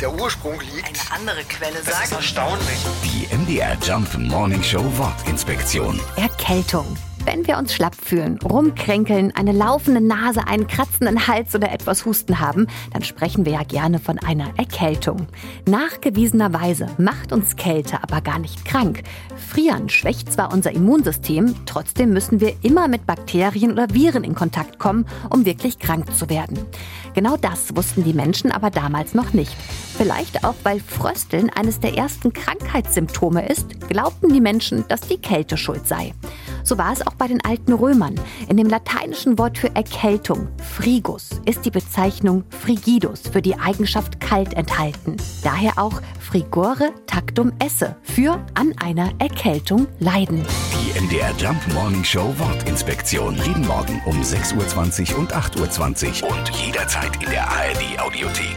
der Ursprung liegt. Eine andere Quelle Das ist sagt. erstaunlich. Die MDR Jump Morning Show Wortinspektion. Erkältung. Wenn wir uns schlapp fühlen, rumkränkeln, eine laufende Nase, einen kratzenden Hals oder etwas Husten haben, dann sprechen wir ja gerne von einer Erkältung. Nachgewiesenerweise macht uns Kälte aber gar nicht krank. Frieren schwächt zwar unser Immunsystem, trotzdem müssen wir immer mit Bakterien oder Viren in Kontakt kommen, um wirklich krank zu werden. Genau das wussten die Menschen aber damals noch nicht. Vielleicht auch, weil Frösteln eines der ersten Krankheitssymptome ist, glaubten die Menschen, dass die Kälte schuld sei. So war es auch bei den alten Römern. In dem lateinischen Wort für Erkältung, frigus, ist die Bezeichnung frigidus für die Eigenschaft kalt enthalten. Daher auch frigore tactum esse für an einer Erkältung leiden. Die MDR Jump Morning Show Wortinspektion. Jeden Morgen um 6.20 Uhr und 8.20 Uhr und jederzeit in der ARD Audiothek.